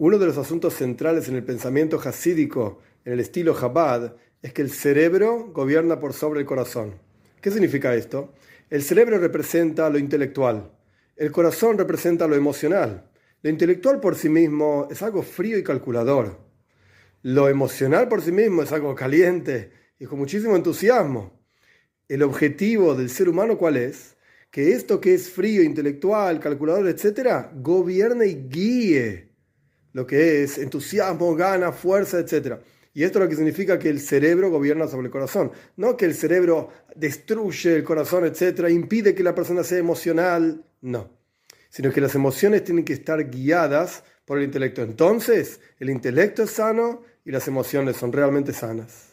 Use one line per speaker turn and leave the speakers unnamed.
Uno de los asuntos centrales en el pensamiento hasídico, en el estilo Chabad, es que el cerebro gobierna por sobre el corazón. ¿Qué significa esto? El cerebro representa lo intelectual, el corazón representa lo emocional. Lo intelectual por sí mismo es algo frío y calculador. Lo emocional por sí mismo es algo caliente y con muchísimo entusiasmo. El objetivo del ser humano cuál es? Que esto que es frío, intelectual, calculador, etc., gobierne y guíe lo que es entusiasmo, gana, fuerza, etc. Y esto es lo que significa que el cerebro gobierna sobre el corazón. No que el cerebro destruye el corazón, etc., impide que la persona sea emocional. No. Sino que las emociones tienen que estar guiadas por el intelecto. Entonces, el intelecto es sano y las emociones son realmente sanas.